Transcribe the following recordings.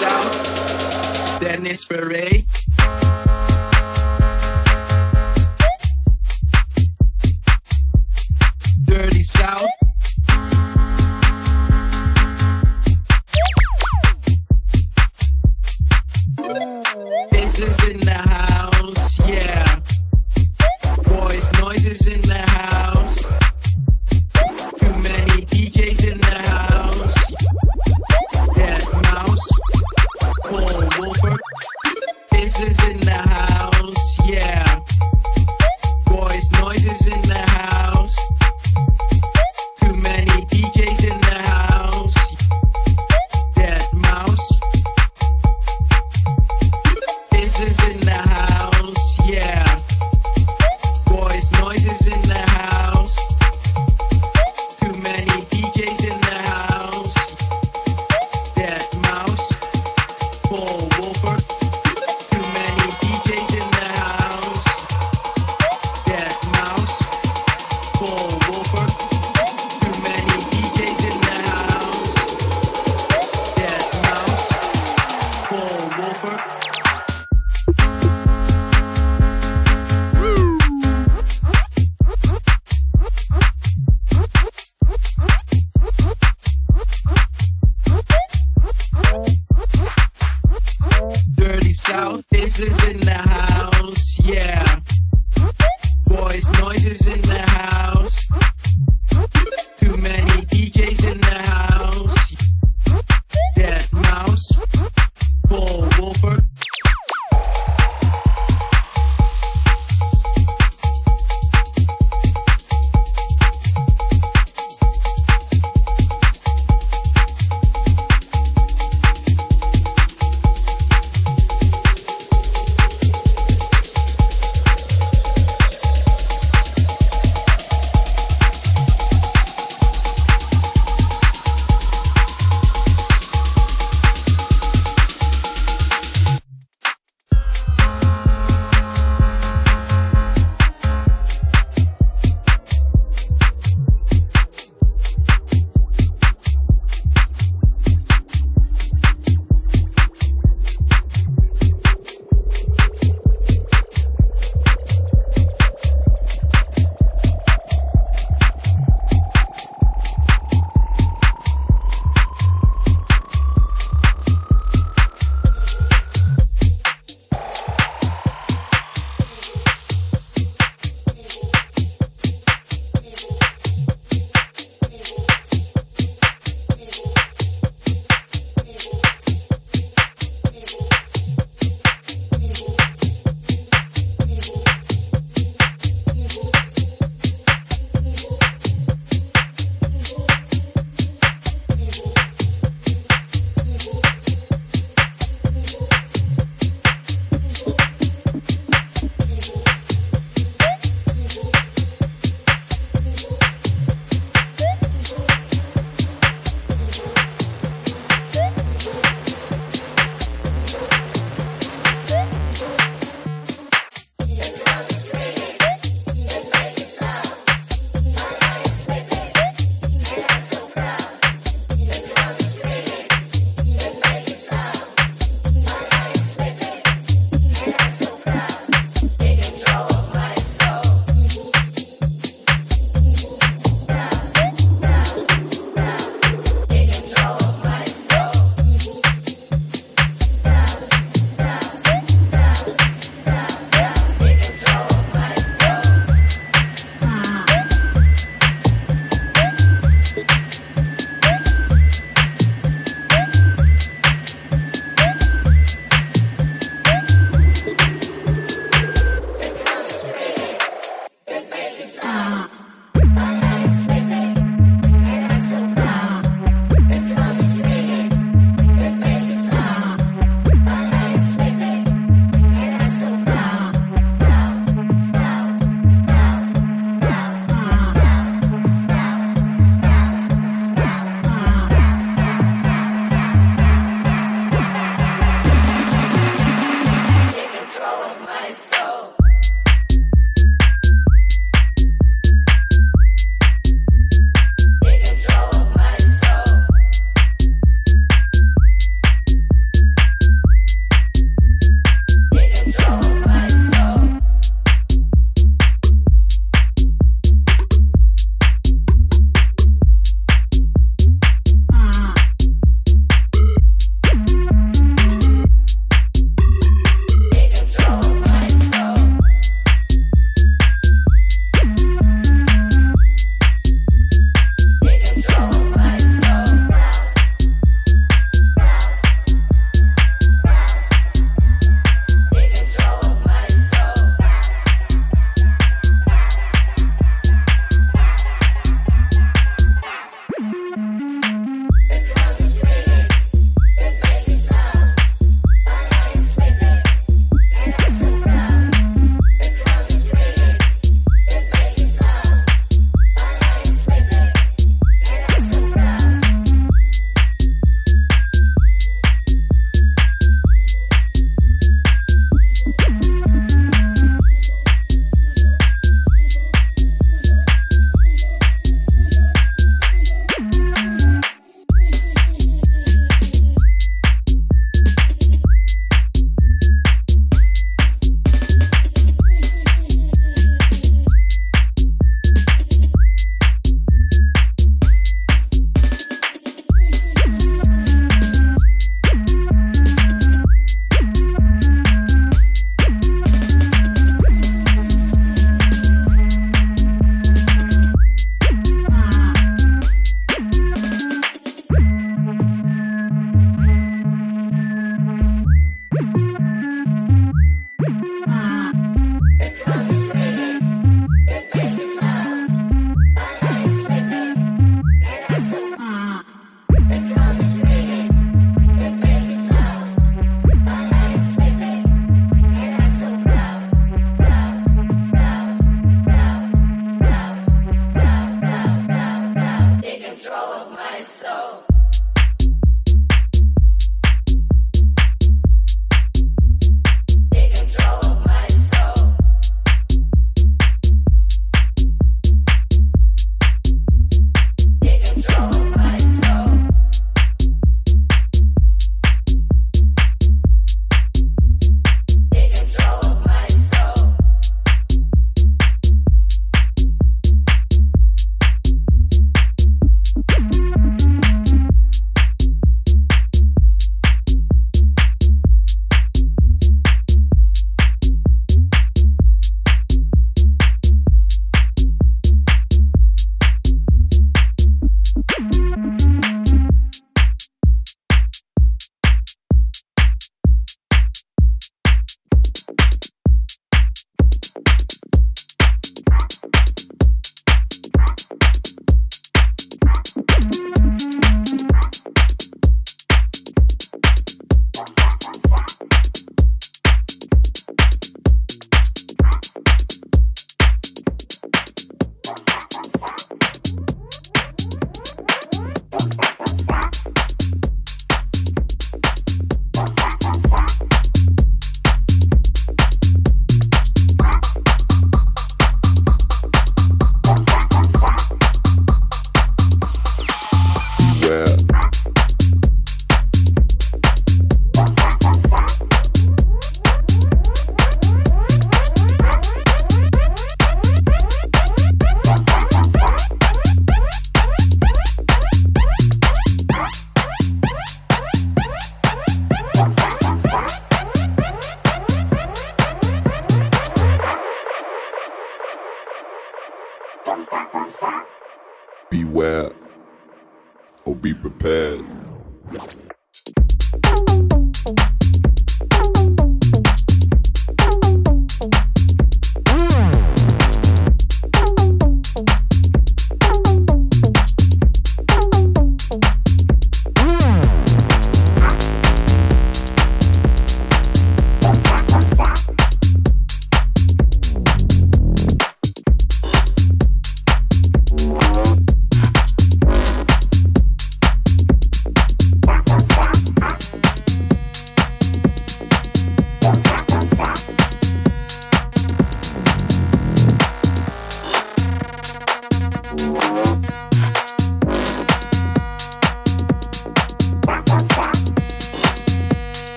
South, Dennis Ferrer.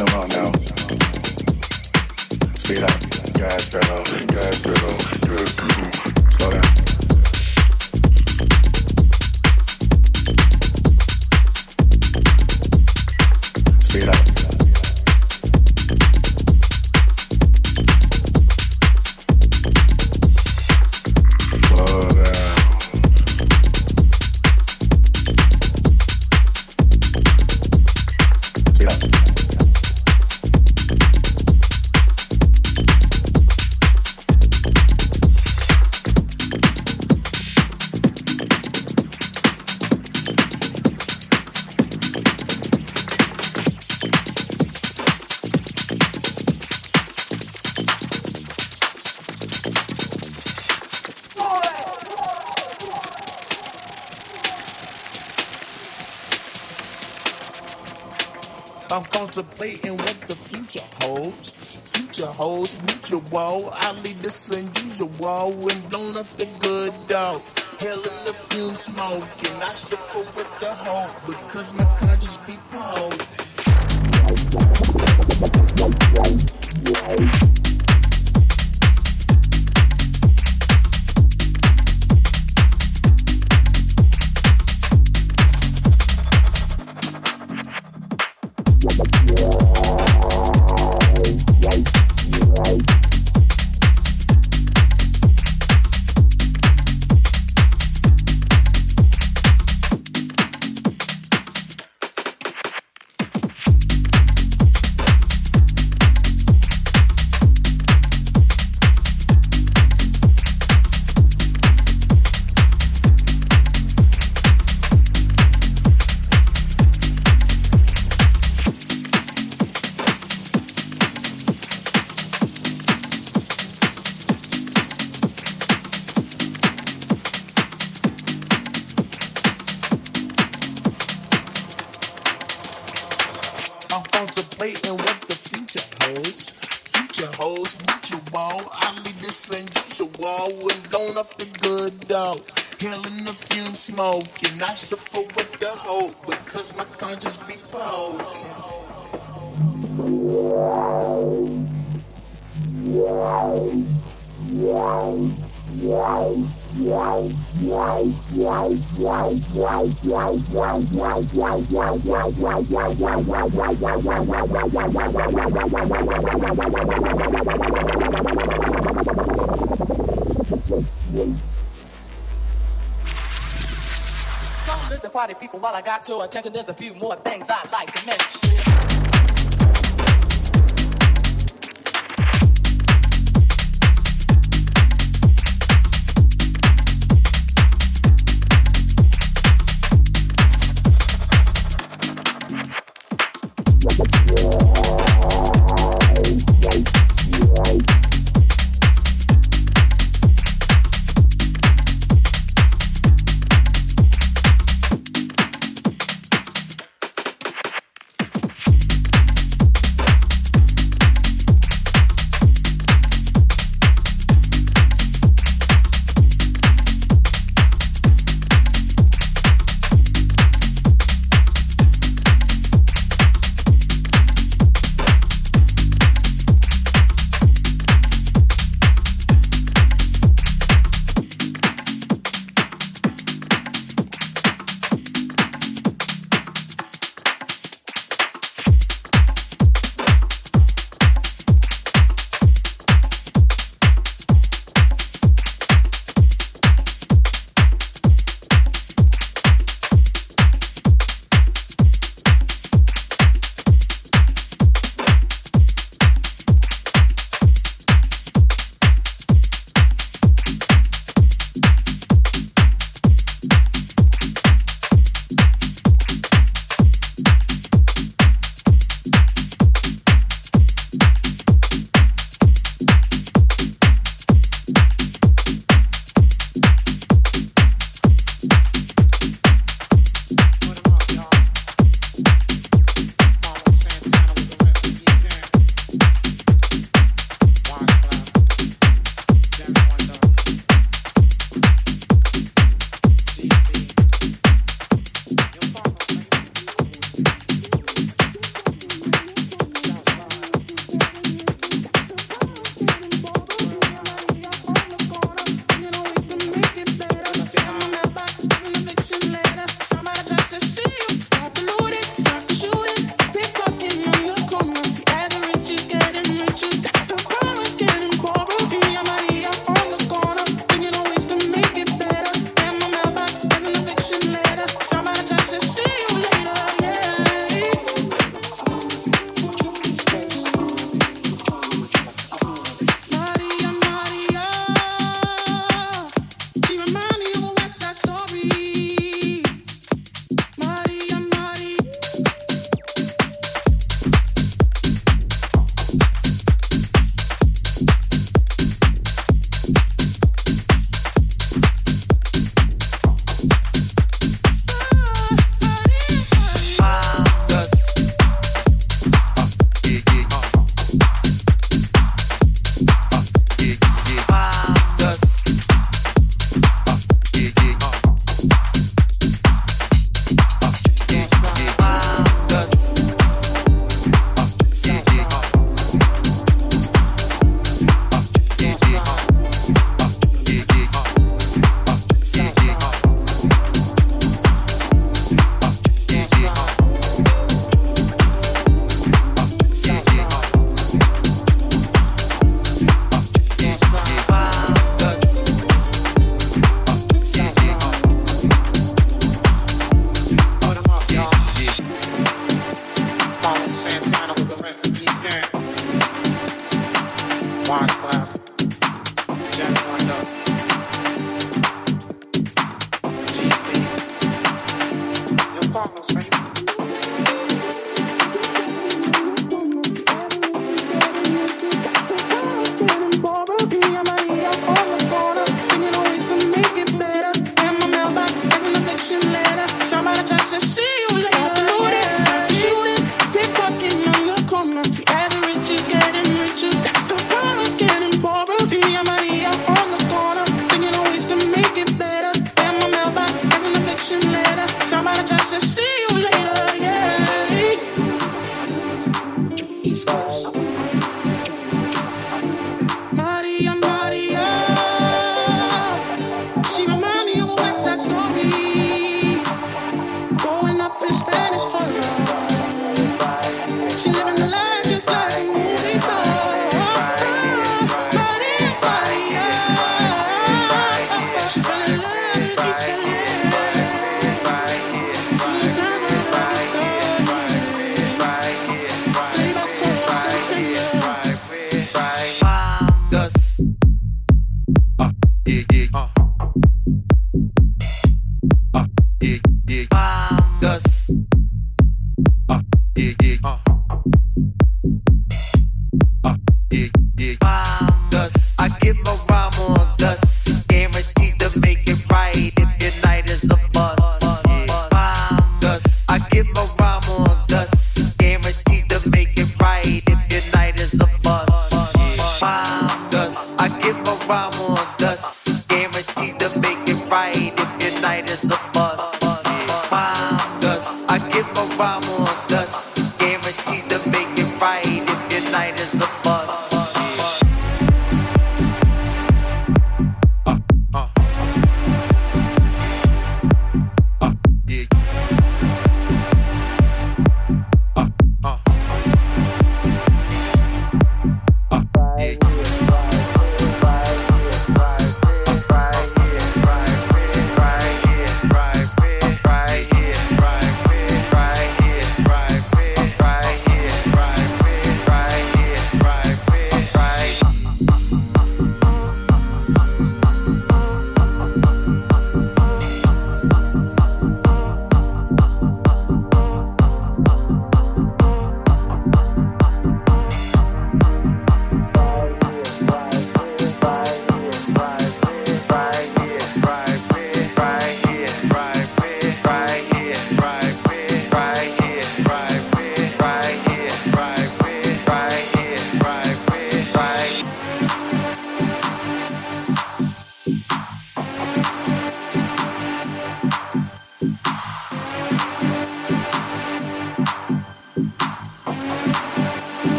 I'm because my conscious the future holds. Future holds mutual. I leave this unusual and blown off the good dog. Killing the fume smoking, I for with the hope because my conscience be potent. Listen, party people, while I got your attention, there's a few more things I'd like to mention.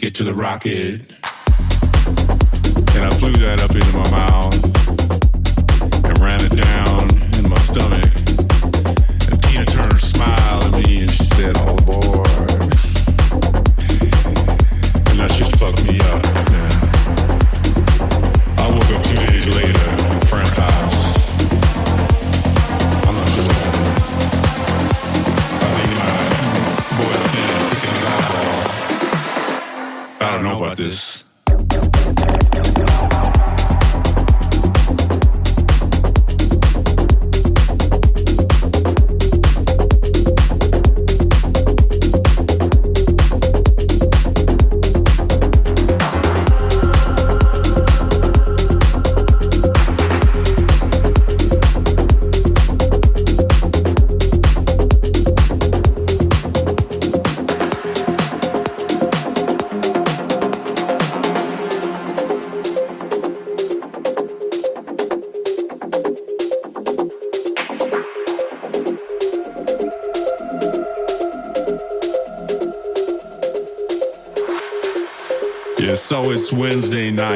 ticket to the rocket. And I flew that up into my mouth and ran it down in my stomach. Don't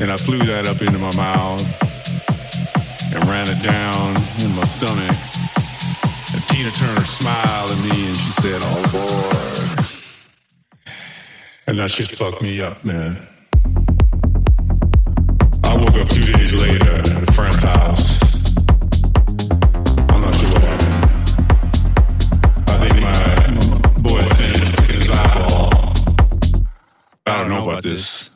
And I flew that up into my mouth and ran it down in my stomach. And Tina Turner smiled at me and she said, Oh boy. And that shit fucked me up, man. I woke up two days later at a friend's house. I'm not sure what happened. I think my boy Finn his eyeball. I don't know about this.